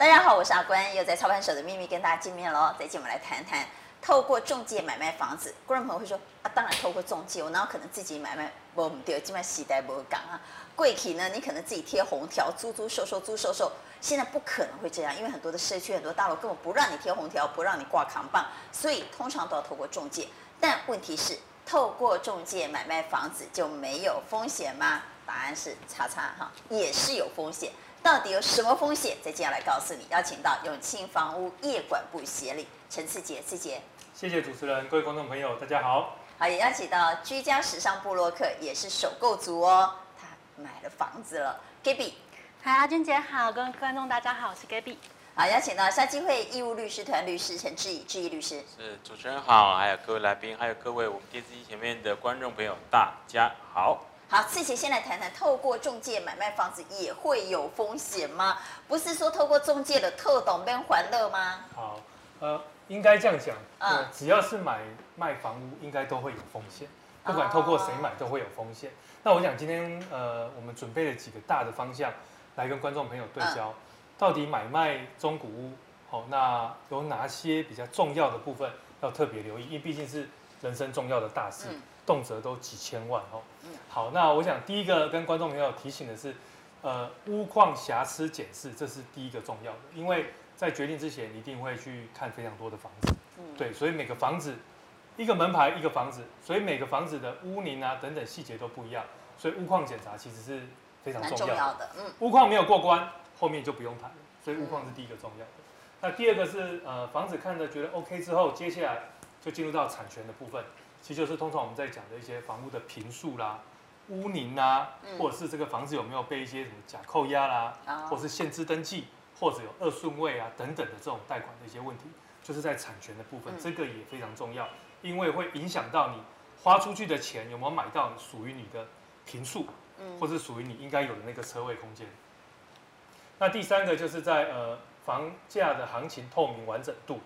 大家好，我是阿关，又在操盘手的秘密跟大家见面喽。这期我们来谈谈透过中介买卖房子。观众朋友会说啊，当然透过中介，我哪有可能自己买卖？不，唔对，基本上时代不讲啊。贵体呢，你可能自己贴红条，租租售售，租售售。现在不可能会这样，因为很多的社区、很多大楼根本不让你贴红条，不让你挂扛棒，所以通常都要透过中介。但问题是，透过中介买卖房子就没有风险吗？答案是叉叉哈，也是有风险。到底有什么风险？再接下来告诉你。邀请到永庆房屋业管部协理陈志杰，志杰。谢谢主持人，各位观众朋友，大家好。好，也邀请到居家时尚部落客，也是首购族哦。他买了房子了，Gaby。嗨，阿君姐好，各位观众大家好，我是 Gaby。好，邀请到夏基会义务律师团律师陈志毅，志毅律师。是主持人好，还有各位来宾，还有各位我们电视机前面的观众朋友，大家好。好，赐杰先来谈谈，透过中介买卖房子也会有风险吗？不是说透过中介的特懂跟欢乐吗？好，呃，应该这样讲，嗯，只要是买卖房屋，应该都会有风险，不管透过谁买都会有风险。哦、那我想今天呃，我们准备了几个大的方向来跟观众朋友对焦，嗯、到底买卖中古屋，好，那有哪些比较重要的部分要特别留意？因为毕竟是人生重要的大事。嗯动辄都几千万哦。好，那我想第一个跟观众朋友提醒的是，呃，屋况瑕疵检视，这是第一个重要的，因为在决定之前，你一定会去看非常多的房子，对，所以每个房子，一个门牌一个房子，所以每个房子的屋龄啊等等细节都不一样，所以屋况检查其实是非常重要的。嗯，屋况没有过关，后面就不用谈了，所以屋况是第一个重要的。那第二个是呃，房子看着觉得 OK 之后，接下来就进入到产权的部分。其实就是通常我们在讲的一些房屋的坪数啦、屋龄啦，或者是这个房子有没有被一些什么假扣押啦，或者是限制登记，或者有二顺位啊等等的这种贷款的一些问题，就是在产权的部分，这个也非常重要，因为会影响到你花出去的钱有没有买到属于你的坪数，或是属于你应该有的那个车位空间。那第三个就是在呃房价的行情透明完整度，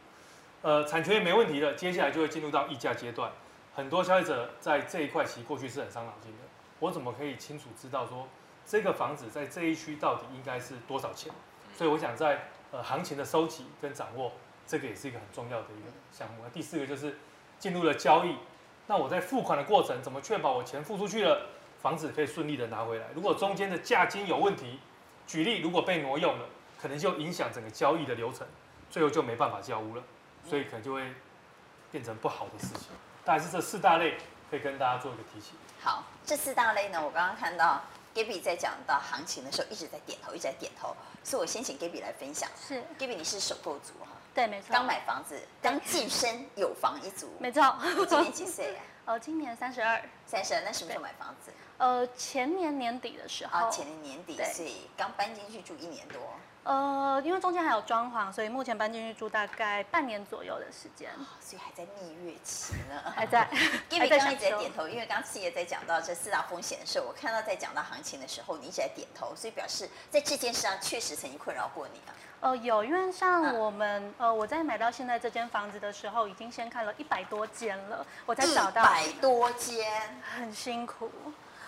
呃产权也没问题了，接下来就会进入到议价阶段。很多消费者在这一块其实过去是很伤脑筋的。我怎么可以清楚知道说这个房子在这一区到底应该是多少钱？所以我想在呃行情的收集跟掌握，这个也是一个很重要的一个项目。第四个就是进入了交易，那我在付款的过程怎么确保我钱付出去了，房子可以顺利的拿回来？如果中间的价金有问题，举例如果被挪用了，可能就影响整个交易的流程，最后就没办法交屋了，所以可能就会变成不好的事情。大概是这四大类，可以跟大家做一个提醒。好，这四大类呢，我刚刚看到 Gaby 在讲到行情的时候，一直在点头，一直在点头，所以我先请 Gaby 来分享。是，Gaby 你是首购族哈？对，没错。刚买房子，刚晋升有房一族。没错。你今年几岁呀？呃，今年三十二。三十二，那什么时候买房子？呃，前年年底的时候。啊，前年年底，所以刚搬进去住一年多。呃，因为中间还有装潢，所以目前搬进去住大概半年左右的时间，哦，所以还在蜜月期呢，还在。因为刚刚一直在点头，因为刚刚赐杰在讲到这四大风险的时候，我看到在讲到行情的时候，你一直在点头，所以表示在这件事上确实曾经困扰过你啊。呃，有，因为像我们，啊、呃，我在买到现在这间房子的时候，已经先看了一百多间了，我才找到一百多间，很辛苦。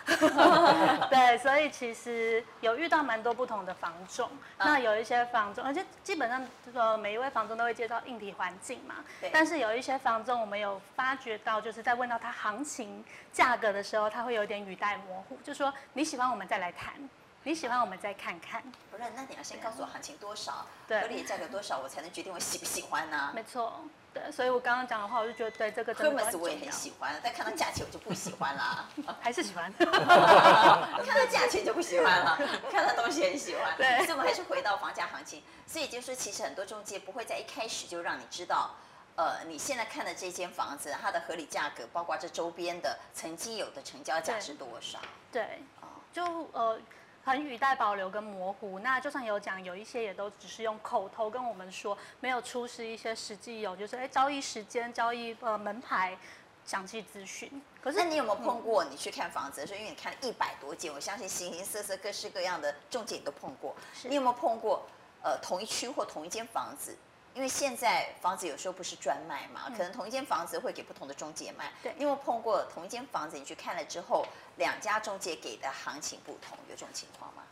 对，所以其实有遇到蛮多不同的房仲，那有一些房仲，而且基本上这个每一位房仲都会介绍硬体环境嘛。对。但是有一些房仲，我们有发觉到，就是在问到他行情价格的时候，他会有点语带模糊，就说你喜欢我们再来谈，你喜欢我们再看看。不是，那你要先告诉我行情多少，对，合理价格多少，我才能决定我喜不喜欢呢？没错。对，所以我刚刚讲的话，我就觉得对这个真的很。我也很喜欢，但看到价钱我就不喜欢啦。还是喜欢。看到价钱就不喜欢了，看到东西很喜欢。对。所以我们还是回到房价行情。所以就是说，其实很多中介不会在一开始就让你知道，呃，你现在看的这间房子它的合理价格，包括这周边的曾经有的成交价是多少。对。对哦，就呃。很语带保留跟模糊，那就算有讲，有一些也都只是用口头跟我们说，没有出示一些实际有，就是哎交易时间、交易呃门牌详细资讯。可是那你有没有碰过？你去看房子的时候，因为你看了一百多间，我相信形形色色、各式各样的中介你都碰过。你有没有碰过？呃，同一区或同一间房子？因为现在房子有时候不是专卖嘛，可能同一间房子会给不同的中介卖。对，你有没有碰过同一间房子，你去看了之后，两家中介给的行情不同，有这种情况吗？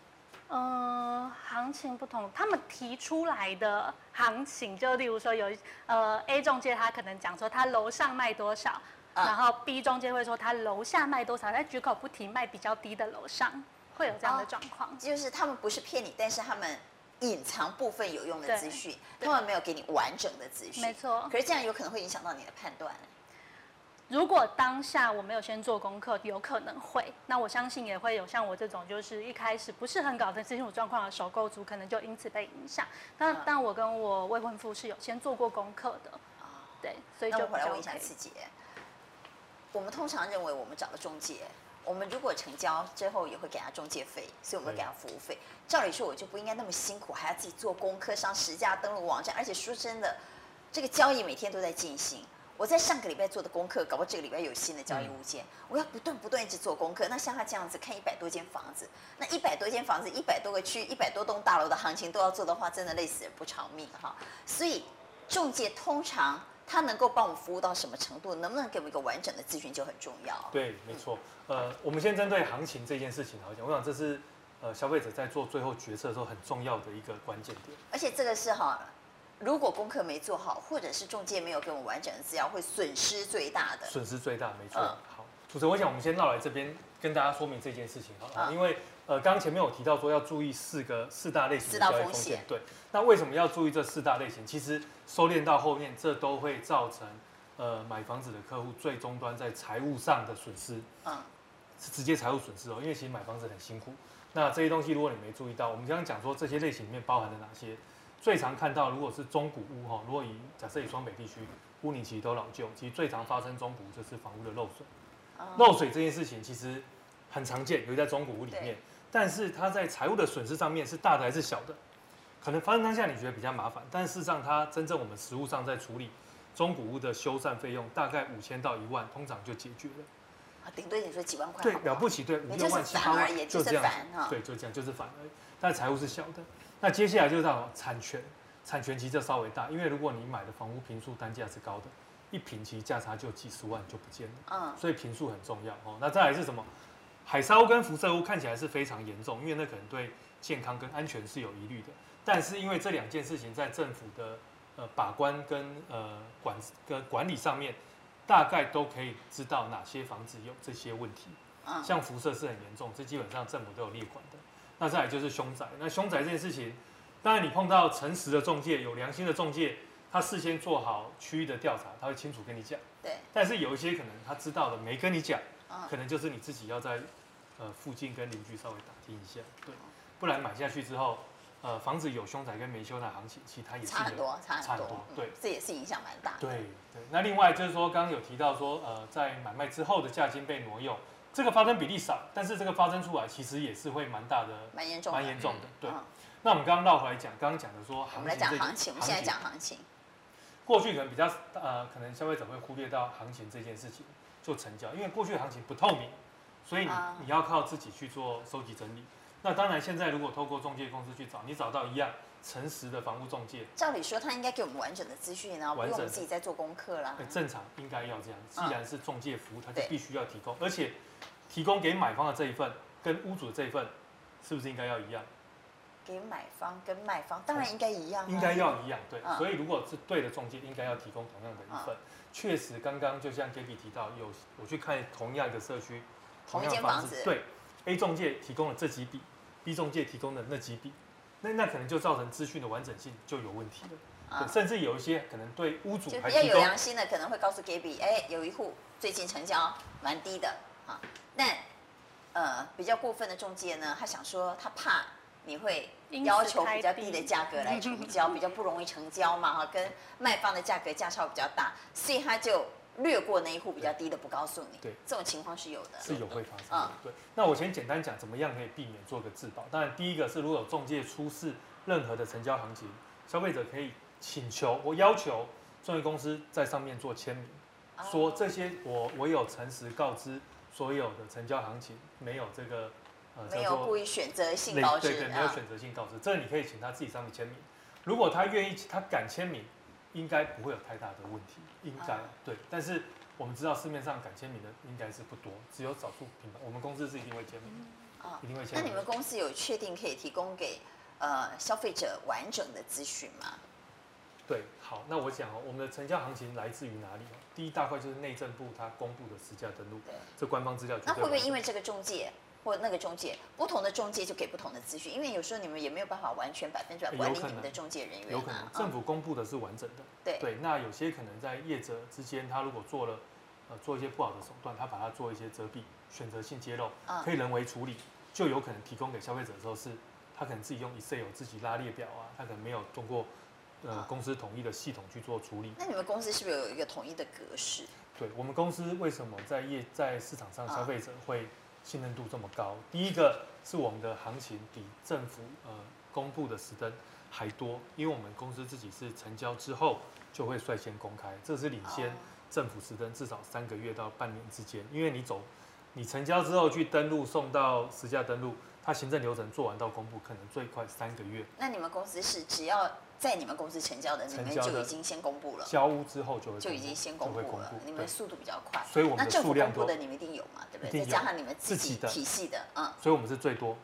嗯，行情不同，他们提出来的行情，就例如说有呃 A 中介他可能讲说他楼上卖多少，嗯、然后 B 中介会说他楼下卖多少，他绝口不提卖比较低的楼上，会有这样的状况。哦、就是他们不是骗你，但是他们隐藏部分有用的资讯，他们没有给你完整的资讯。没错。可是这样有可能会影响到你的判断。如果当下我没有先做功课，有可能会。那我相信也会有像我这种，就是一开始不是很搞得清楚状况的首购族，可能就因此被影响。但但我跟我未婚夫是有先做过功课的。对，所以就、OK。那我回来问一下自己，我们通常认为我们找了中介，我们如果成交之后也会给他中介费，所以我们会给他服务费。照理说，我就不应该那么辛苦，还要自己做功课，上十家登录网站，而且说真的，这个交易每天都在进行。我在上个礼拜做的功课，搞不好这个礼拜有新的交易物件，嗯、我要不断不断一直做功课。那像他这样子看一百多间房子，那一百多间房子，一百多个区，一百多栋大楼的行情都要做的话，真的累死人不偿命哈。所以中介通常他能够帮我们服务到什么程度，能不能给我们一个完整的资讯就很重要。对，没错。呃，我们先针对行情这件事情来讲，我想这是呃消费者在做最后决策的时候很重要的一个关键点。而且这个是哈。如果功课没做好，或者是中介没有给我们完整的资料，会损失最大的。损失最大，没错。嗯、好，主持人，我想我们先绕来这边跟大家说明这件事情好了，嗯、因为呃，刚刚前面有提到说要注意四个四大类型的交易风险，对。那为什么要注意这四大类型？其实收敛到后面，这都会造成呃买房子的客户最终端在财务上的损失，嗯，是直接财务损失哦。因为其实买房子很辛苦，那这些东西如果你没注意到，我们刚刚讲说这些类型里面包含了哪些？最常看到，如果是中古屋哈，如果以假设以双北地区，屋龄其实都老旧，其实最常发生中古就是房屋的漏水。漏水这件事情其实很常见，尤其在中古屋里面。但是它在财务的损失上面是大的还是小的？可能发生当下你觉得比较麻烦，但事实上它真正我们实务上在处理中古屋的修缮费用，大概五千到一万，通常就解决了。啊，顶多你说几万块。对，了不起，对，五六万、七八万，就这样。对，就这样，就是反而。但财务是小的。那接下来就是到产权，产权其实稍微大，因为如果你买的房屋坪数单价是高的，一坪其实价差就几十万就不见了，嗯，所以坪数很重要哦。那再来是什么？海砂屋跟辐射屋看起来是非常严重，因为那可能对健康跟安全是有疑虑的。但是因为这两件事情在政府的呃把关跟呃管跟管理上面，大概都可以知道哪些房子有这些问题。嗯，像辐射是很严重，这基本上政府都有列管的。那再来就是凶宅，那凶宅这件事情，当然你碰到诚实的中介、有良心的中介，他事先做好区域的调查，他会清楚跟你讲。对。但是有一些可能他知道的没跟你讲，可能就是你自己要在呃附近跟邻居稍微打听一下，对。不然买下去之后，呃房子有凶宅跟没凶宅行情，其实它也是差很多，差很多。对、嗯，这也是影响蛮大的。对对。那另外就是说，刚刚有提到说，呃，在买卖之后的价金被挪用。这个发生比例少，但是这个发生出来其实也是会蛮大的，蛮严重，蛮严重的。对，嗯、那我们刚刚绕回来讲，刚刚讲的说，我们来讲行情，我们现在讲行情。过去可能比较呃，可能消费者会忽略到行情这件事情做成交，因为过去的行情不透明，所以你、嗯、你要靠自己去做收集整理。那当然，现在如果透过中介公司去找，你找到一样诚实的房屋中介，照理说他应该给我们完整的资讯啊，不用我们自己在做功课啦。很正常应该要这样，既然是中介服务，他就必须要提供，而且。提供给买方的这一份跟屋主的这一份，是不是应该要一样？给买方跟卖方当然应该一样，啊，应该要一样，对。嗯、所以如果是对的中介，应该要提供同样的一份。确、嗯、实，刚刚就像 Gaby 提到，有我去看同样的社区，同一间房子，对，A 中介提供了这几笔，B 中介提供的那几笔，那那可能就造成资讯的完整性就有问题了。啊、甚至有一些可能对屋主还比较有良心的，可能会告诉 Gaby，哎，有一户最近成交蛮低的啊。那，呃，比较过分的中介呢，他想说他怕你会要求比较低的价格来成交，比较不容易成交嘛，哈，跟卖方的价格价差比较大，所以他就略过那一户比较低的不告诉你。对，这种情况是有的，是有会发生的。对，那我先简单讲怎么样可以避免做个自保。当然，第一个是如果有中介出示任何的成交行情，消费者可以请求我要求中介公司在上面做签名，说这些我我有诚实告知。所有的成交行情没有这个，呃，没有故意选择性告知，对对，没有选择性告知，这个你可以请他自己上面签名。如果他愿意，他敢签名，应该不会有太大的问题，应该对。但是我们知道市面上敢签名的应该是不多，只有少数品牌。我们公司是一定会签名一定会签。那你们公司有确定可以提供给呃消费者完整的资讯吗？对，好，那我讲哦，我们的成交行情来自于哪里？第一大块就是内政部它公布的实价登录，对，这官方资料。那会不会因为这个中介或那个中介，不同的中介就给不同的资讯？因为有时候你们也没有办法完全百分之百管理你们的中介人员啊。有可能，政府公布的是完整的。对对，那有些可能在业者之间，他如果做了呃做一些不好的手段，他把它做一些遮蔽、选择性揭露，可以人为处理，就有可能提供给消费者的时候是，他可能自己用 Excel 自己拉列表啊，他可能没有通过。呃，公司统一的系统去做处理。那你们公司是不是有一个统一的格式？对，我们公司为什么在业在市场上消费者会信任度这么高？第一个是我们的行情比政府呃公布的时登还多，因为我们公司自己是成交之后就会率先公开，这是领先政府时登至少三个月到半年之间。因为你走，你成交之后去登录送到实价登录，它行政流程做完到公布可能最快三个月。那你们公司是只要？在你们公司成交的，你们就已经先公布了。交屋之后就会就已经先公布了，你们速度比较快。所以我们那政府公布的你们一定有嘛？对不对？再加上你们自己的体系的，嗯。所以我们是最多、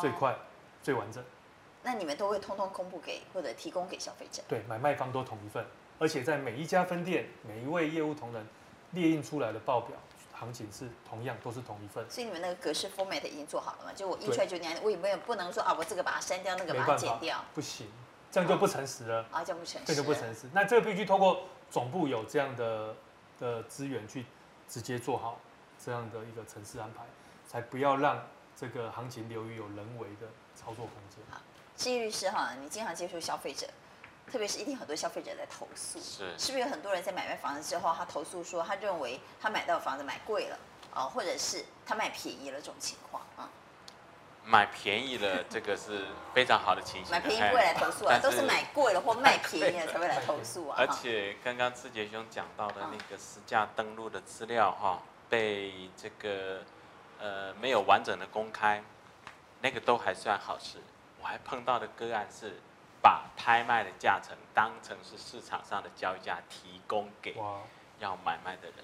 最快、最完整。那你们都会通通公布给或者提供给消费者？对，买卖方都同一份，而且在每一家分店，每一位业务同仁列印出来的报表，行情是同样都是同一份。所以你们那个格式 format 已经做好了嘛？就我印出来就那样，我也没有不能说啊，我这个把它删掉，那个把它剪掉，不行。这样就不诚实了啊！这样不诚实，这就不诚实。那这个必须通过总部有这样的的资源去直接做好这样的一个城市安排，才不要让这个行情流于有人为的操作空间。好，信义律师哈，你经常接触消费者，特别是一定很多消费者在投诉，是是不是有很多人在买卖房子之后，他投诉说他认为他买到的房子买贵了啊，或者是他卖便宜了这种情况啊？买便宜了，这个是非常好的情形。买便宜不会来投诉啊，都是买贵了或卖便宜了才会来投诉啊。而且刚刚志杰兄讲到的那个实价登录的资料哈，被这个呃没有完整的公开，那个都还算好事。我还碰到的个案是把拍卖的价钱当成是市场上的交易价提供给要买卖的人。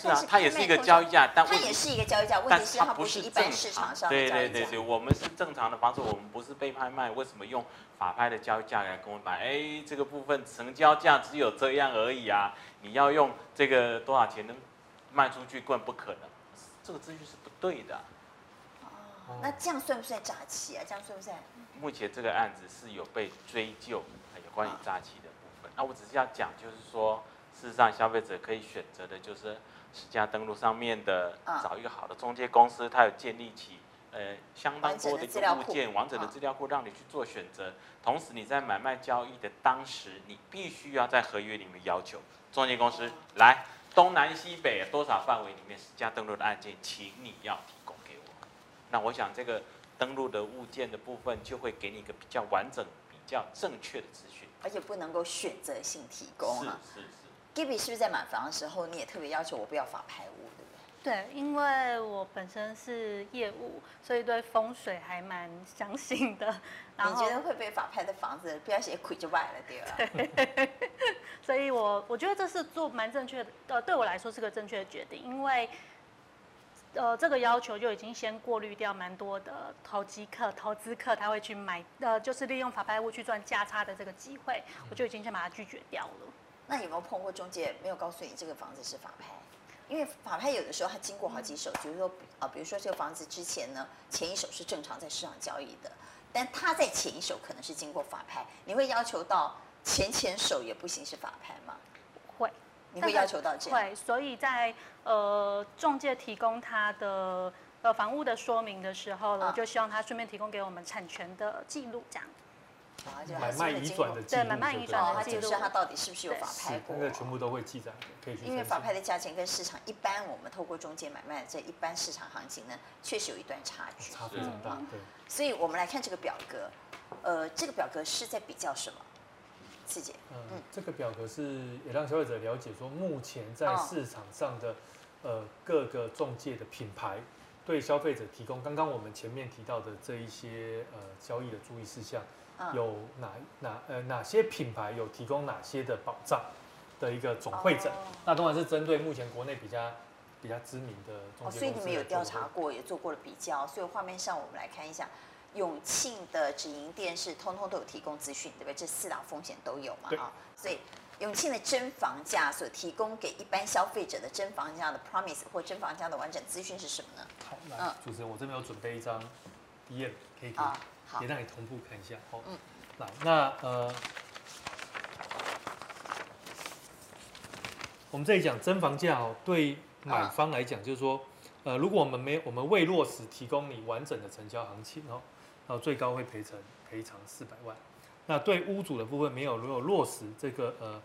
是啊，它也是一个交易价，但它也是一个交易价，问题是它不是一般市场上的交易价。对对对对，我们是正常的方式，我们不是被拍卖，为什么用法拍的交易价来跟我买？哎，这个部分成交价只有这样而已啊！你要用这个多少钱能卖出去，根本不可能，这个资讯是不对的。哦，那这样算不算诈欺啊？这样算不算？目前这个案子是有被追究，还有关于诈欺的部分。那我只是要讲，就是说，事实上消费者可以选择的就是。实价登录上面的，找一个好的中介公司，它有建立起呃相当多的一个物件，完整的资料库，让你去做选择。同时你在买卖交易的当时，你必须要在合约里面要求中介公司来东南西北多少范围里面实价登录的案件，请你要提供给我。那我想这个登录的物件的部分，就会给你一个比较完整、比较正确的资讯，而且不能够选择性提供啊。是是是。Gibby 是不是在买房的时候，你也特别要求我不要法拍屋，对不对？对，因为我本身是业务，所以对风水还蛮相信的。然后你觉得会被法拍的房子不要写亏就坏了，对吧？对。所以我我觉得这是做蛮正确的，呃，对我来说是个正确的决定，因为呃这个要求就已经先过滤掉蛮多的投机客、投资客，他会去买，呃，就是利用法拍屋去赚价差的这个机会，我就已经先把它拒绝掉了。那有没有碰过中介没有告诉你这个房子是法拍？因为法拍有的时候它经过好几手，比如说啊，比如说这个房子之前呢，前一手是正常在市场交易的，但它在前一手可能是经过法拍，你会要求到前前手也不行是法拍吗？会，你会要求到这样？会，所以在呃中介提供他的呃房屋的说明的时候呢，啊、就希望他顺便提供给我们产权的记录这样。买卖移转的记录，对，买卖移转的记录，它到底是不是有法拍过？那个全部都会记载，可以去。因为法拍的价钱跟市场一般，我们透过中介买卖这一般市场行情呢，确实有一段差距，差非常大。对，所以我们来看这个表格，呃，这个表格是在比较什么？细节，嗯，这个表格是也让消费者了解说，目前在市场上的呃各个中介的品牌对消费者提供，刚刚我们前面提到的这一些呃交易的注意事项。有哪哪呃哪些品牌有提供哪些的保障的一个总会诊？那当然是针对目前国内比较比比较知名的中介公司。哦，所以你们有调查过，也做过了比较。所以画面上我们来看一下，永庆的直营店是通通都有提供资讯，对不对？这四大风险都有嘛？啊，所以永庆的真房价所提供给一般消费者的真房价的 promise 或真房价的完整资讯是什么呢？好，那主持人，我这边有准备一张 DM，可以给，好，也让你同步看一下。好，嗯，来，那呃。我们这里讲真房价哦，对买方来讲，就是说，呃，如果我们没我们未落实提供你完整的成交行情哦，然后最高会赔偿赔偿四百万。那对屋主的部分没有如果落实这个呃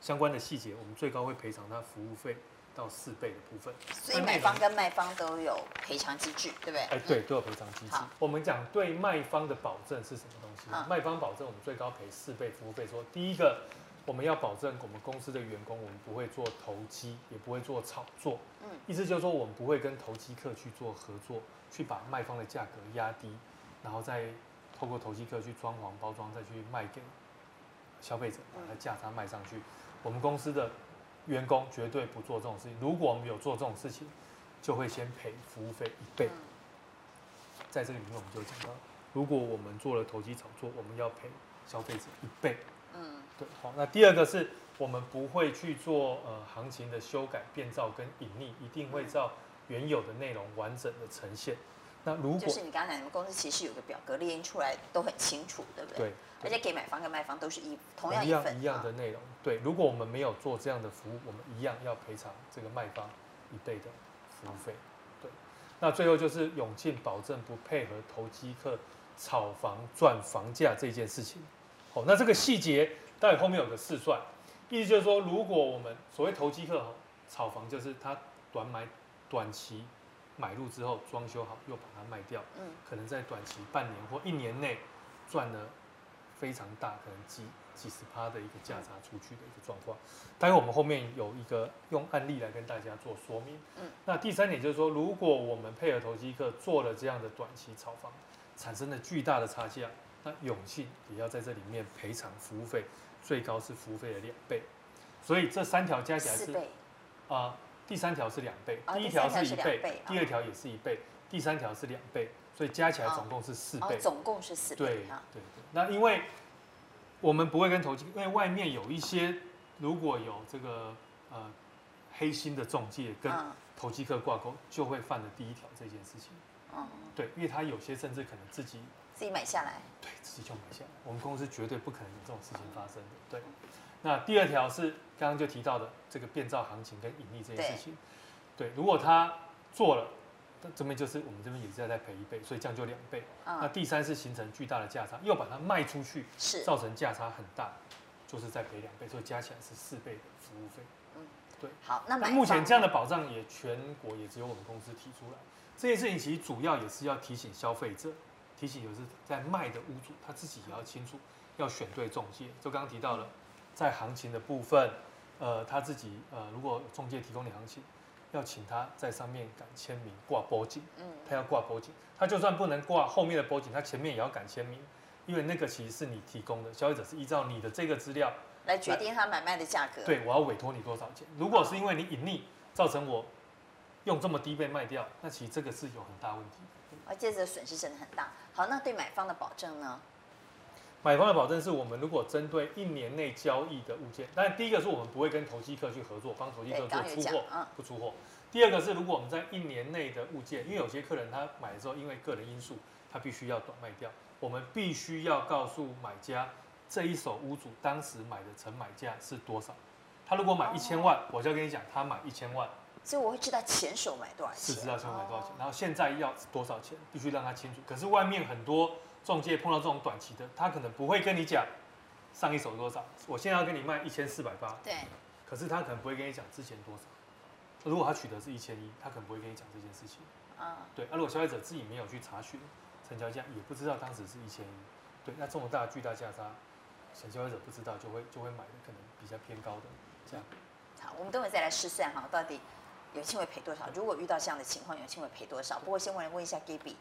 相关的细节，我们最高会赔偿他服务费到四倍的部分。所以买方跟卖方都有赔偿机制，对不对？哎，对，都有赔偿机制。我们讲对卖方的保证是什么东西？卖方保证我们最高赔四倍服务费。说第一个。我们要保证我们公司的员工，我们不会做投机，也不会做炒作。嗯，意思就是说，我们不会跟投机客去做合作，去把卖方的价格压低，然后再透过投机客去装潢包装，再去卖给消费者，把它价差卖上去。我们公司的员工绝对不做这种事情。如果我们有做这种事情，就会先赔服务费一倍。在这个里面，我们就讲到，如果我们做了投机炒作，我们要赔消费者一倍。嗯，对，好，那第二个是我们不会去做呃行情的修改、变造跟隐匿，一定会照原有的内容完整的呈现。那如果就是你刚才你们公司其实有个表格列印出来都很清楚，对不对？对，而且给买方跟卖方都是一同样一份一样的内容。对，如果我们没有做这样的服务，我们一样要赔偿这个卖方一倍的服务费。对，那最后就是永庆保证不配合投机客炒房赚房价这件事情。好，那这个细节待会后面有个试算，意思就是说，如果我们所谓投机客炒房，就是他短买短期买入之后装修好又把它卖掉，嗯，可能在短期半年或一年内赚了非常大，可能几几十趴的一个价差出去的一个状况。待会我们后面有一个用案例来跟大家做说明。嗯，那第三点就是说，如果我们配合投机客做了这样的短期炒房，产生了巨大的差价。那永庆也要在这里面赔偿服务费，最高是服务费的两倍，所以这三条加起来是啊、呃，第三条是两倍，第一条是一倍，第二条也是一倍，第三条是两倍，所以加起来总共是四倍，总共是四倍。对对对。那因为我们不会跟投机，因为外面有一些如果有这个呃黑心的中介跟投机客挂钩，就会犯了第一条这件事情。嗯，对，因为他有些甚至可能自己。自己买下来，对，自己就买下来。我们公司绝对不可能有这种事情发生的。对，那第二条是刚刚就提到的这个变造行情跟盈利这件事情。对，如果他做了，这边就是我们这边也是在再赔一倍，所以这样就两倍。嗯。那第三是形成巨大的价差，又把它卖出去，是造成价差很大，就是再赔两倍，所以加起来是四倍的服务费。嗯，对。好，那目前这样的保障也全国也只有我们公司提出来。这件事情其实主要也是要提醒消费者。提醒就是在卖的屋主，他自己也要清楚，要选对中介。就刚刚提到了，在行情的部分，呃，他自己呃，如果中介提供你行情，要请他在上面敢签名挂波景，嗯，他要挂波景，他就算不能挂后面的波景，他前面也要敢签名，因为那个其实是你提供的，消费者是依照你的这个资料来决定他买卖的价格。对，我要委托你多少钱？如果是因为你隐匿造成我用这么低被卖掉，那其实这个是有很大问题。而且这个损失真的很大。好，那对买方的保证呢？买方的保证是我们如果针对一年内交易的物件，当然第一个是我们不会跟投机客去合作，帮投机客做出货，不出货。第二个是如果我们在一年内的物件，因为有些客人他买的时候因为个人因素，他必须要短卖掉，我们必须要告诉买家这一手屋主当时买的成买价是多少。他如果买一千万，我就要跟你讲，他买一千万。所以我会知道前手买多少钱，是知道前手买多少钱，然后现在要多少钱，必须让他清楚。可是外面很多仲介碰到这种短期的，他可能不会跟你讲上一手多少，我现在要跟你卖一千四百八，对。可是他可能不会跟你讲之前多少。如果他取得是一千一，他可能不会跟你讲这件事情。啊，对。那如果消费者自己没有去查询成交价，也不知道当时是一千一，对，那这么大巨大价差，小消费者不知道就会就会买的可能比较偏高的这样。好，我们等会再来试算哈，到底。永庆会赔多少？如果遇到这样的情况，永庆会赔多少？不过先问问一下 Gaby，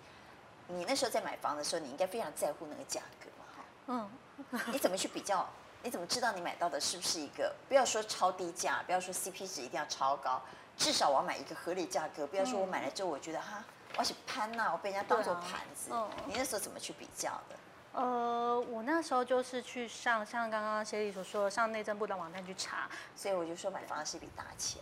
你那时候在买房的时候，你应该非常在乎那个价格嘛？哈，嗯，你怎么去比较？你怎么知道你买到的是不是一个？不要说超低价，不要说 CP 值一定要超高，至少我要买一个合理价格，不要说我买了之后我觉得哈，我是潘呐，我被人家当做盘子。嗯，你那时候怎么去比较的？呃，我那时候就是去上像刚刚谢丽所说的，上内政部的网站去查，所以我就说买房是一笔大钱，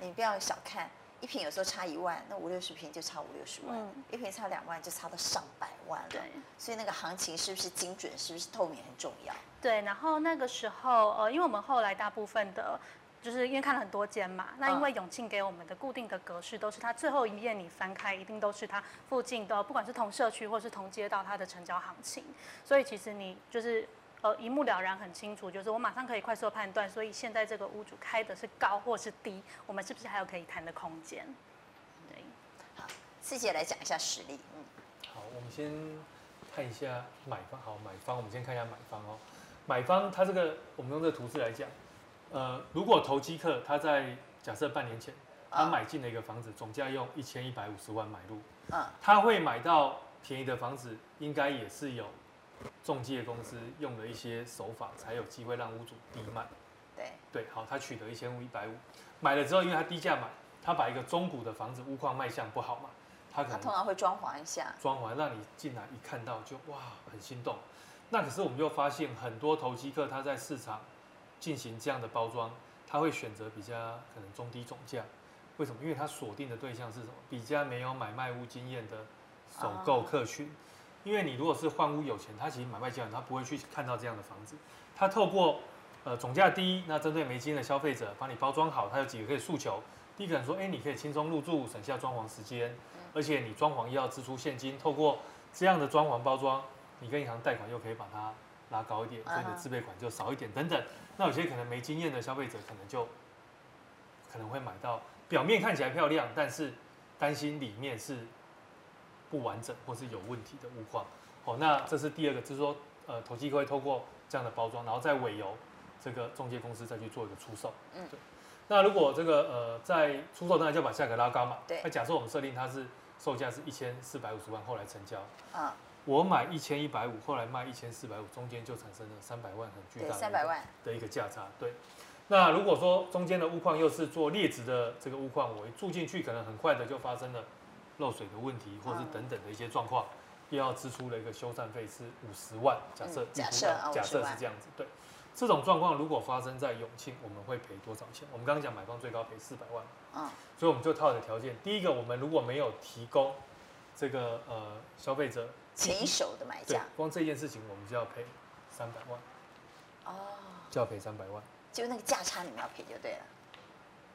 你不要小看。一瓶有时候差一万，那五六十瓶就差五六十万，嗯、一瓶差两万就差到上百万了。对，所以那个行情是不是精准，是不是透明很重要。对，然后那个时候，呃，因为我们后来大部分的，就是因为看了很多间嘛，那因为永庆给我们的固定的格式都是它最后一页你翻开，一定都是它附近的，不管是同社区或是同街道它的成交行情，所以其实你就是。呃，一目了然，很清楚，就是我马上可以快速判断，所以现在这个屋主开的是高或是低，我们是不是还有可以谈的空间？对，好，四姐来讲一下实例。嗯，好，我们先看一下买方，好，买方，我们先看一下买方哦。买方他这个，我们用这个图示来讲，呃，如果投机客他在假设半年前他买进了一个房子，总价用一千一百五十万买入，嗯，他会买到便宜的房子，应该也是有。中介公司用了一些手法，才有机会让屋主低卖。对对，好，他取得一千五一百五，买了之后，因为他低价买，他把一个中古的房子，屋况卖相不好嘛，他可能他通常会装潢一下，装潢让你进来一看到就哇很心动。那可是我们又发现很多投机客他在市场进行这样的包装，他会选择比较可能中低总价。为什么？因为他锁定的对象是什么？比较没有买卖屋经验的首购客群。啊因为你如果是换屋有钱，他其实买卖阶段他不会去看到这样的房子，他透过呃总价低，那针对没经验的消费者，帮你包装好，他有几个可以诉求。第一个人说，哎，你可以轻松入住，省下装潢时间，而且你装潢又要支出现金，透过这样的装潢包装，你跟银行贷款又可以把它拉高一点，所以你的自备款就少一点等等。那有些可能没经验的消费者，可能就可能会买到表面看起来漂亮，但是担心里面是。不完整或是有问题的物况，哦，那这是第二个，就是说，呃，投机客会透过这样的包装，然后再委由这个中介公司再去做一个出售。嗯，对。那如果这个呃在出售当然就把价格拉高嘛。对。那假设我们设定它是售价是一千四百五十万，后来成交。啊。我买一千一百五，后来卖一千四百五，中间就产生了三百万很巨大的三百万的一个价差。对。那如果说中间的物况又是做劣质的这个物况，我一住进去，可能很快的就发生了。漏水的问题，或者是等等的一些状况，又要支出了一个修缮费是五十万。假设假设假设是这样子，对，这种状况如果发生在永庆，我们会赔多少钱？我们刚刚讲买方最高赔四百万，嗯，所以我们就套的条件，第一个我们如果没有提供这个呃消费者前一手的买家，光这件事情我们就要赔三百万，哦，就要赔三百万，就那个价差你们要赔就对了。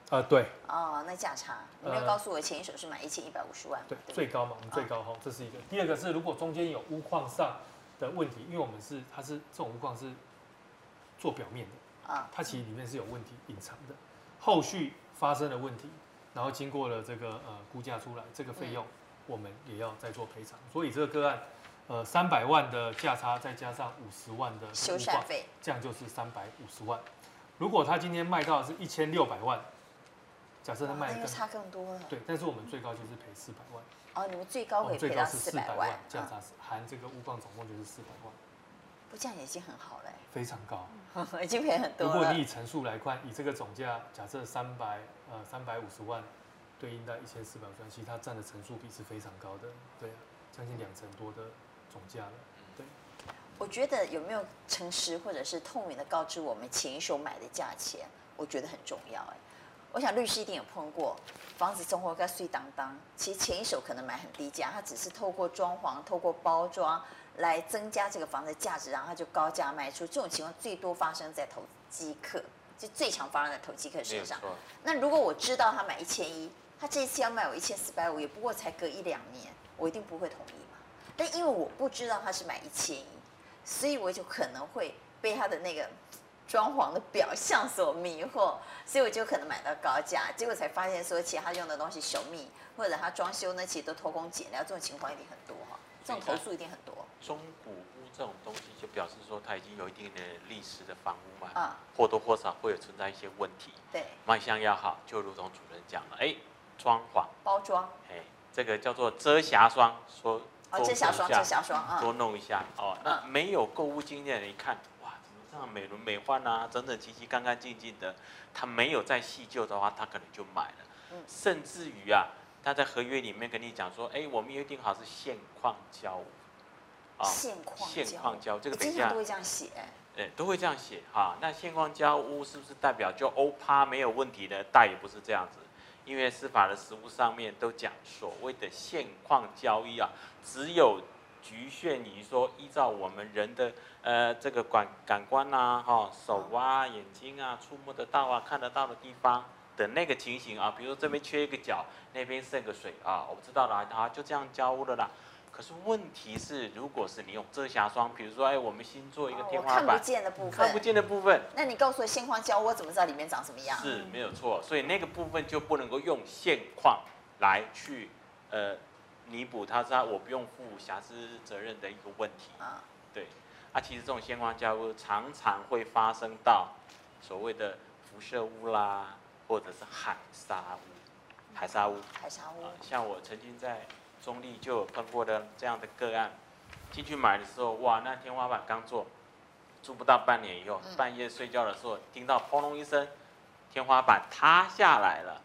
啊、呃，对。哦，那价差，你没有告诉我前一手是买一千一百五十万。对，对最高嘛，我们最高哈，哦、这是一个。第二个是，如果中间有屋况上的问题，因为我们是它是这种屋况是做表面的啊，它其实里面是有问题隐藏的，后续发生了问题，然后经过了这个呃估价出来，这个费用我们也要再做赔偿。嗯、所以这个个案，呃，三百万的价差再加上五十万的修缮费，这样就是三百五十万。如果他今天卖到的是一千六百万。假设他卖的差更多了，对，但是我们最高就是赔四百万。哦，你们最高可以赔到四百万，价差是含这个物棒总共就是四百万。不，这样已经很好了。非常高，已经赔很多。如果你以成数来看，以这个总价，假设三百呃三百五十万，对应到一千四百万，其实它占的成数比是非常高的，对，将近两成多的总价了。对，我觉得有没有诚实或者是透明的告知我们前一手买的价钱，我觉得很重要哎。我想律师一定有碰过，房子中货该碎当当，其实前一手可能买很低价，他只是透过装潢、透过包装来增加这个房子的价值，然后他就高价卖出。这种情况最多发生在投机客，就最常发生在投机客身上。那如果我知道他买一千一，他这一次要卖我一千四百五，也不过才隔一两年，我一定不会同意嘛。但因为我不知道他是买一千一，所以我就可能会被他的那个。装潢的表象所迷惑，所以我就可能买到高价，结果才发现说，其他用的东西小密，或者他装修呢，其实都偷工减料，这种情况一定很多哈，这种投诉一定很多。中古屋这种东西，就表示说它已经有一定的历史的房屋嘛，啊、嗯，或多或少会有存在一些问题。对，卖相要好，就如同主人讲了，哎，装潢、包装，哎，这个叫做遮瑕霜，说哦，遮瑕霜，遮瑕霜啊，多弄一下哦。那没有购物经验的人一看。这样美轮美奂啊，整整齐齐、干干净净的，他没有再细究的话，他可能就买了。嗯、甚至于啊，他在合约里面跟你讲说，哎，我们约定好是现况交现况现况交这个等一下都会这样写，哎，都会这样写哈。那现况交屋是不是代表就欧趴没有问题的？但也不是这样子，因为司法的实务上面都讲所谓的现况交易啊，只有局限于说依照我们人的。呃，这个感感官呐、啊，哈、哦，手啊，眼睛啊，触摸得到啊，看得到的地方的那个情形啊，比如说这边缺一个角，那边渗个水啊，我知道了啊，就这样交屋了啦。可是问题是，如果是你用遮瑕霜，比如说，哎，我们新做一个天花板，哦、看不见的部分，看不见的部分，那你告诉我现况交屋，我怎么知道里面长什么样？是没有错，所以那个部分就不能够用现况来去呃弥补它，它我不用负瑕疵责任的一个问题啊，对。啊，其实这种现况交屋常常会发生到所谓的辐射屋啦，或者是海沙屋、海沙屋、海砂屋。像我曾经在中立就有碰过的这样的个案，进去买的时候，哇，那天花板刚做，住不到半年以后，半夜睡觉的时候听到轰隆一声，天花板塌下来了，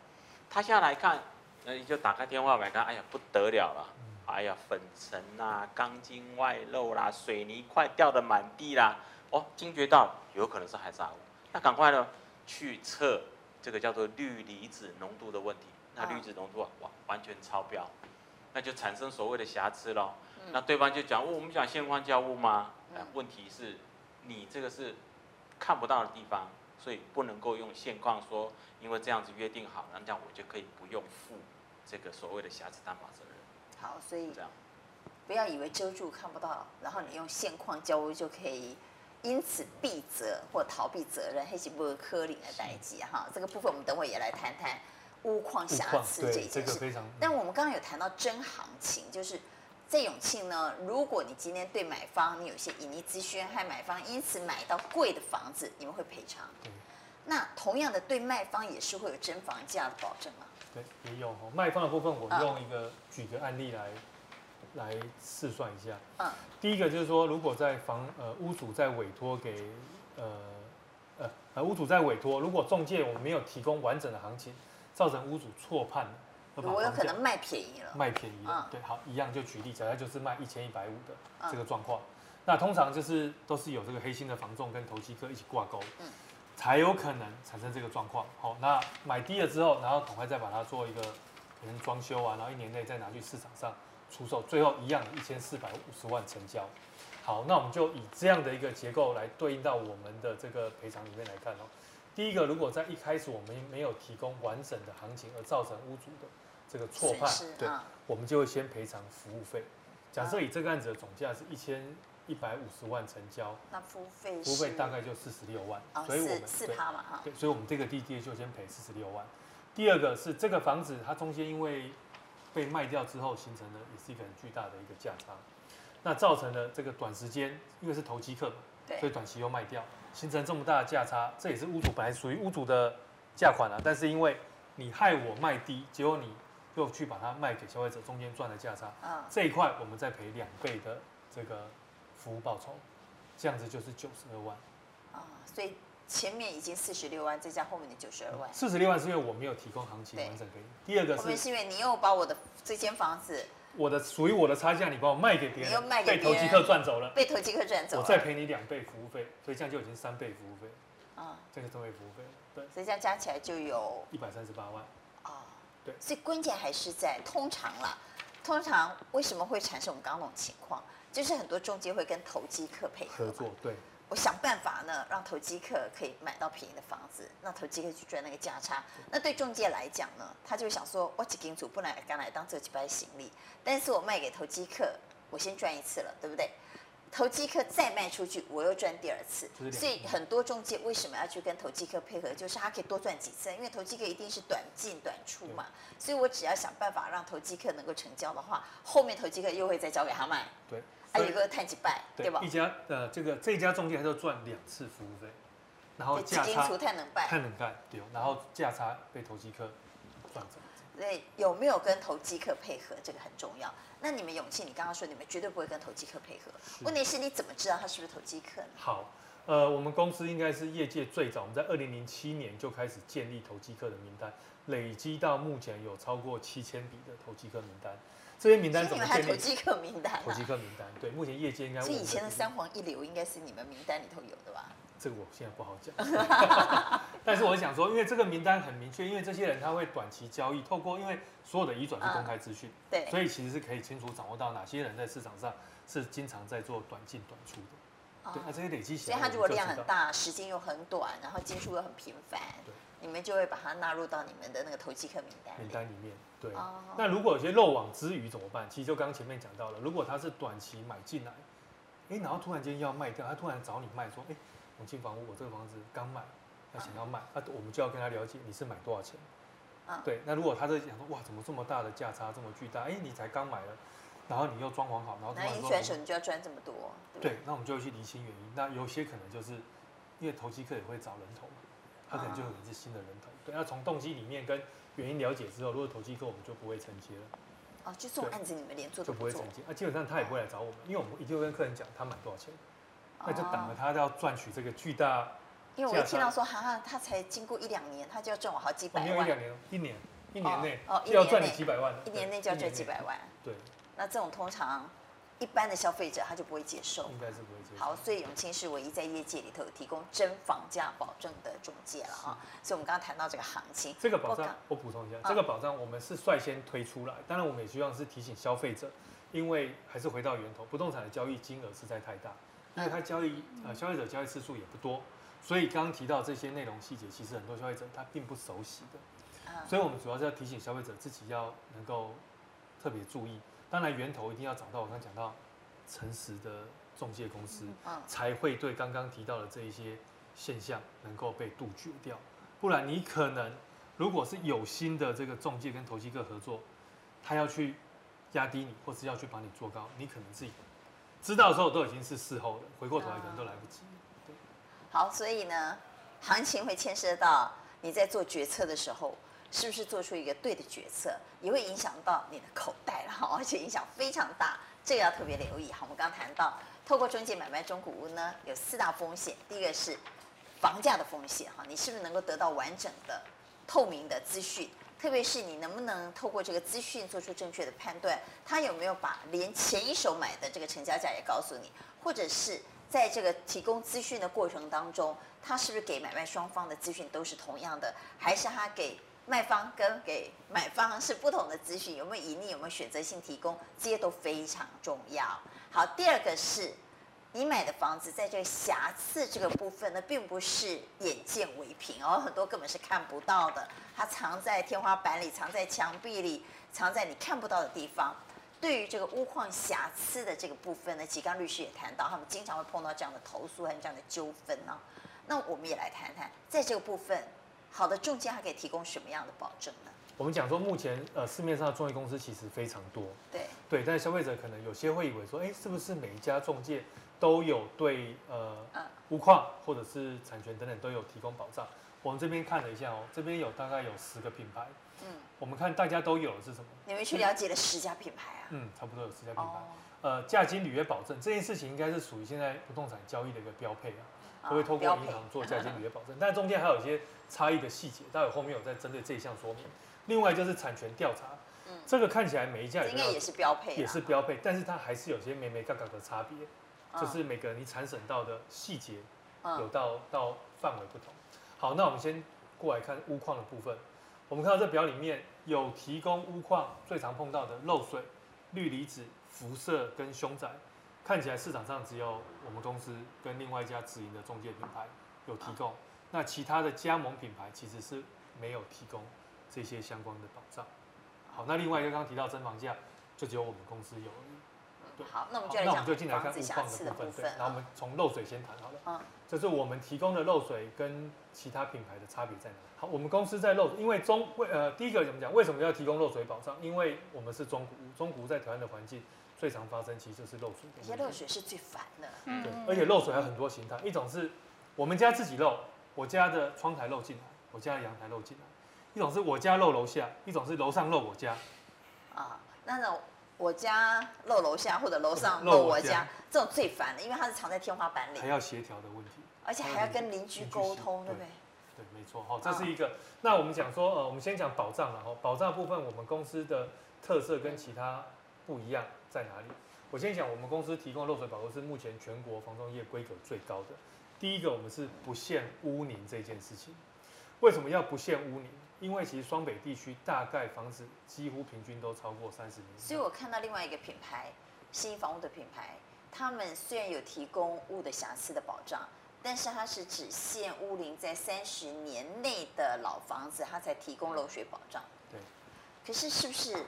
塌下来看，那你就打开天花板看，哎呀，不得了了。哎呀，粉尘啦，钢筋外露啦，水泥块掉的满地啦，哦，惊觉到有可能是海砂屋，那赶快呢去测这个叫做氯离子浓度的问题，那氯离子浓度啊，哇，完全超标，那就产生所谓的瑕疵喽。那对方就讲，哦，我们讲现况交物吗？哎，问题是，你这个是看不到的地方，所以不能够用现况说，因为这样子约定好，那这样我就可以不用负这个所谓的瑕疵担保责任。好，所以不要以为遮住看不到，然后你用现况交屋就可以因此避责或逃避责任，还是不可能的代际哈。这个部分我们等会也来谈谈屋况瑕疵这件事。这个非常。但我们刚刚有谈到真行情，就是在永庆呢，如果你今天对买方你有些隐匿资讯，害买方因此买到贵的房子，你们会赔偿。那同样的对卖方也是会有真房价的保证吗？对，也有哦。卖方的部分，我用一个举个案例来来试算一下。嗯。第一个就是说，如果在房呃屋主在委托给呃呃呃屋主在委托，如果中介我们没有提供完整的行情，造成屋主错判，我有可能卖便宜了。卖便宜了。对，好，一样就举例，假设就是卖一千一百五的这个状况，那通常就是都是有这个黑心的房仲跟投机客一起挂钩。嗯。才有可能产生这个状况。好，那买低了之后，然后赶快再把它做一个可能装修啊，然后一年内再拿去市场上出售，最后一样一千四百五十万成交。好，那我们就以这样的一个结构来对应到我们的这个赔偿里面来看哦。第一个，如果在一开始我们没有提供完整的行情而造成屋主的这个错判，对，我们就会先赔偿服务费。假设以这个案子的总价是一千。一百五十万成交，那服务费服务费大概就四十六万，哦、所以我们四趴嘛哈，对，所以我们这个地地就先赔四十六万。第二个是这个房子它中间因为被卖掉之后形成了也是一个很巨大的一个价差，那造成了这个短时间因为是投机客所以短期又卖掉，形成这么大的价差，这也是屋主本来属于屋主的价款啊，但是因为你害我卖低，结果你又去把它卖给消费者，中间赚了价差，嗯，这一块我们再赔两倍的这个。服务报酬，这样子就是九十二万，啊，所以前面已经四十六万，再加后面的九十二万。四十六万是因为我没有提供行情完整给你。第二个是，是因为你又把我的这间房子，我的属于我的差价，你把我卖给别人，你又卖给被投机客赚走了，被投机客赚走了，我再赔你两倍服务费，所以这样就已经三倍服务费，啊，这个三倍服务费，对，所以这样加起来就有一百三十八万，啊，对，所以关键还是在通常啦，通常为什么会产生我们刚刚那种情况？就是很多中介会跟投机客配合，合作，对，我想办法呢，让投机客可以买到便宜的房子，那投机客去赚那个价差。那对中介来讲呢，他就想说，我几金主不来刚来当这几百行李，但是我卖给投机客，我先赚一次了，对不对？投机客再卖出去，我又赚第二次。所以很多中介为什么要去跟投机客配合？就是他可以多赚几次，因为投机客一定是短进短出嘛。所以我只要想办法让投机客能够成交的话，后面投机客又会再交给他卖。对。还有一个碳几拜，对吧？一家呃，这个这一家中介他就赚两次服务费，然后价差碳能拜，碳能拜对，然后价差被投机客赚走。对，有没有跟投机客配合，这个很重要。那你们永庆，你刚刚说你们绝对不会跟投机客配合，问题是你怎么知道他是不是投机客呢？好，呃，我们公司应该是业界最早，我们在二零零七年就开始建立投机客的名单，累积到目前有超过七千笔的投机客名单。这些名单怎么建立？投机客名单、啊。投机客名单，对，目前业界应该。所以以前的三黄一流应该是你们名单里头有的吧？这个我现在不好讲。但是我想说，因为这个名单很明确，因为这些人他会短期交易，透过因为所有的移转是公开资讯、嗯，对，所以其实是可以清楚掌握到哪些人在市场上是经常在做短进短出的。对，那这些累积起来，所以它如果量很大，时间又很短，然后进出又很频繁，对，你们就会把它纳入到你们的那个投机客名单名单里面。对，那如果有些漏网之鱼怎么办？其实就刚刚前面讲到了，如果他是短期买进来，哎，然后突然间要卖掉，他突然找你卖，说，哎，我进房屋，我这个房子刚买，他想要卖，那我们就要跟他了解你是买多少钱。对，那如果他在想说，哇，怎么这么大的价差，这么巨大？哎，你才刚买了。然后你又装潢好，然后那你选手你就要赚这么多，对，对，那我们就会去厘清原因。那有些可能就是因为投机客也会找人头嘛，他可能就可能是新的人头。对，那从动机里面跟原因了解之后，如果投机客我们就不会承接了。哦，就这种案子你们连做就不会承接，那基本上他也不会来找我们，因为我们一定会跟客人讲他买多少钱，那就等着他要赚取这个巨大。因为我一听到说哈哈，他才经过一两年，他就要赚我好几百万。没有一两年，一年，一年内就要赚你几百万，一年内就要赚几百万。对。那这种通常一般的消费者他就不会接受，应该是不会接受。好，所以永清是唯一在业界里头提供真房价保证的中介了啊。所以我们刚刚谈到这个行情，这个保障我补充一下，这个保障我们是率先推出来，当然我们也希望是提醒消费者，因为还是回到源头，不动产的交易金额实在太大，因为它交易呃消费者交易次数也不多，所以刚刚提到这些内容细节，其实很多消费者他并不熟悉的，所以我们主要是要提醒消费者自己要能够特别注意。当然，源头一定要找到。我刚刚讲到，诚实的中介公司，才会对刚刚提到的这一些现象能够被杜绝掉。不然，你可能如果是有心的这个中介跟投机客合作，他要去压低你，或是要去把你做高，你可能自己知道的时候都已经是事后了，回过头来可能都来不及。对。好，所以呢，行情会牵涉到你在做决策的时候。是不是做出一个对的决策，也会影响到你的口袋了哈，而且影响非常大，这个要特别留意。好，我们刚刚谈到，透过中介买卖中古屋呢，有四大风险。第一个是房价的风险哈，你是不是能够得到完整的、透明的资讯？特别是你能不能透过这个资讯做出正确的判断？他有没有把连前一手买的这个成交价也告诉你？或者是在这个提供资讯的过程当中，他是不是给买卖双方的资讯都是同样的？还是他给？卖方跟给买方是不同的资讯，有没有盈利，有没有选择性提供，这些都非常重要。好，第二个是，你买的房子在这个瑕疵这个部分呢，并不是眼见为凭哦，很多根本是看不到的，它藏在天花板里，藏在墙壁里，藏在你看不到的地方。对于这个屋况瑕疵的这个部分呢，吉刚律师也谈到，他们经常会碰到这样的投诉和这样的纠纷呢。那我们也来谈谈，在这个部分。好的中介还可以提供什么样的保证呢？我们讲说，目前呃市面上的中介公司其实非常多，对对，但是消费者可能有些会以为说，哎，是不是每一家中介都有对呃屋况或者是产权等等都有提供保障？我们这边看了一下哦，这边有大概有十个品牌，嗯，我们看大家都有的是什么？你们去了解了十家品牌啊？嗯，差不多有十家品牌。哦、呃，价金履约保证这件事情应该是属于现在不动产交易的一个标配啊。都会透过银行做 价金履约保证，但中间还有一些差异的细节，待会后面有在针对这一项说明。另外就是产权调查，嗯，这个看起来每一家应该也是标配，也是标配，但是它还是有些眉眉杠杠的差别，就是每个你产审到的细节有到到范围不同。好，那我们先过来看屋况的部分，我们看到这表里面有提供屋况最常碰到的漏水、氯离子、辐射跟凶宅。看起来市场上只有我们公司跟另外一家直营的中介品牌有提供，那其他的加盟品牌其实是没有提供这些相关的保障。好，那另外一个刚刚提到增房价，就只有我们公司有。对，好，那我们就来讲房子瑕疵的部分。然后我们从漏水先谈好了。嗯，就是我们提供的漏水跟其他品牌的差别在哪？好，我们公司在漏水，因为中为呃第一个怎么讲？为什么要提供漏水保障？因为我们是中古屋，中古屋在台湾的环境。最常发生其实就是漏水，而且漏水是最烦的。嗯，对，而且漏水还有很多形态，一种是我们家自己漏，我家的窗台漏进来，我家的阳台漏进来；一种是我家漏楼下，一种是楼上漏我家。啊，那种我家漏楼下或者楼上漏我家，这种最烦的，因为它是藏在天花板里，还要协调的问题。而且还要跟邻居沟通，对不对？对，没错。好，这是一个。那我们讲说，呃，我们先讲保障了哈。保障部分，我们公司的特色跟其他不一样在哪里？我先讲，我们公司提供漏水保护是目前全国房仲业规格最高的。第一个，我们是不限污泥这件事情。为什么要不限污泥？因为其实双北地区大概房子几乎平均都超过三十年。所以我看到另外一个品牌，新房屋的品牌，他们虽然有提供屋的瑕疵的保障，但是它是只限屋龄在三十年内的老房子，它才提供漏水保障。对。可是是不是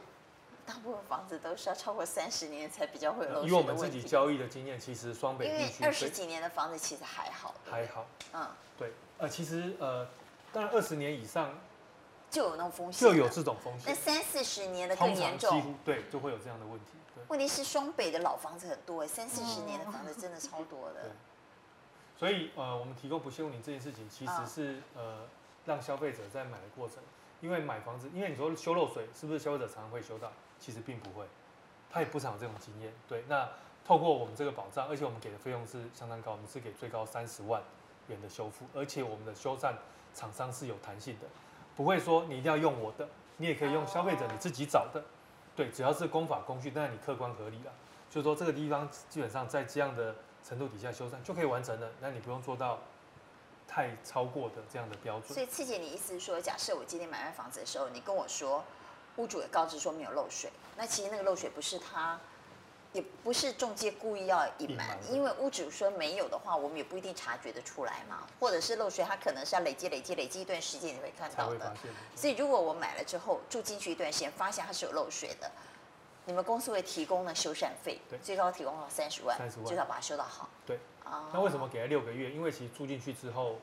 大部分房子都是要超过三十年才比较会漏水？以我们自己交易的经验，其实双北地区二十几年的房子其实还好。还好。嗯。对。呃，其实呃，当然二十年以上。就有那种风险，就有这种风险。那三四十年的更严重，几乎对，就会有这样的问题。对，问题是双北的老房子很多哎，三四十年的房子真的超多的。对。所以呃，我们提供不限屋龄这件事情，其实是呃，让消费者在买的过程，因为买房子，因为你说修漏水，是不是消费者常常会修到？其实并不会，他也不常有这种经验。对，那透过我们这个保障，而且我们给的费用是相当高，我们是给最高三十万元的修复，而且我们的修缮厂商是有弹性的。不会说你一定要用我的，你也可以用消费者你自己找的，对，只要是工法工序，但是你客观合理了，就是说这个地方基本上在这样的程度底下修缮就可以完成了，那你不用做到太超过的这样的标准。所以刺姐，你意思是说，假设我今天买卖房子的时候，你跟我说屋主也告知说没有漏水，那其实那个漏水不是他。也不是中介故意要隐瞒，因为屋主说没有的话，我们也不一定察觉得出来嘛。或者是漏水，它可能是要累积、累积、累积一段时间你会看到的。所以如果我买了之后住进去一段时间，发现它是有漏水的，你们公司会提供呢修缮费，最高提供到三十万，最少把它修到好。对。那为什么给了六个月？因为其实住进去之后，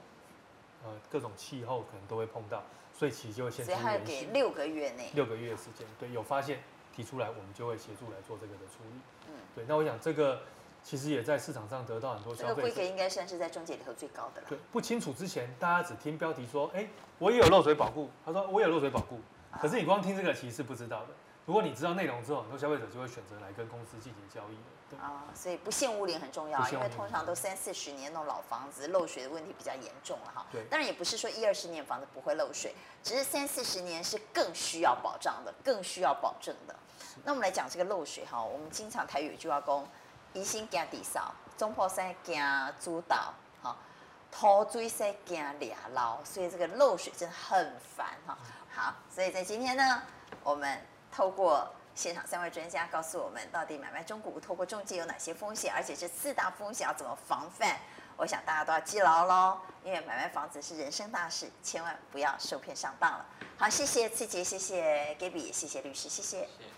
呃，各种气候可能都会碰到，所以其实就会先。所以还要给六个月内。六个月的时间，对，有发现提出来，我们就会协助来做这个的处理。嗯，对，那我想这个其实也在市场上得到很多消费者。这个规格应该算是在中介里头最高的了。对，不清楚之前，大家只听标题说，哎，我也有漏水保固。他说我也有漏水保固，可是你光听这个其实是不知道的。如果你知道内容之后，很多消费者就会选择来跟公司进行交易。了啊，所以不限屋龄很重要，因为通常都三四十年那种老房子漏水的问题比较严重了哈。对，当然也不是说一二十年房子不会漏水，只是三四十年是更需要保障的，更需要保证的。那我们来讲这个漏水哈，我们经常台语有一句话讲，疑心惊地扫，中破山惊猪倒，哈，拖追山惊俩捞，所以这个漏水真的很烦哈。好，所以在今天呢，我们透过现场三位专家告诉我们，到底买卖中古透过中介有哪些风险，而且这四大风险要怎么防范？我想大家都要记牢喽，因为买卖房子是人生大事，千万不要受骗上当了。好，谢谢次杰，谢谢 Gaby，谢谢律师，谢谢。谢谢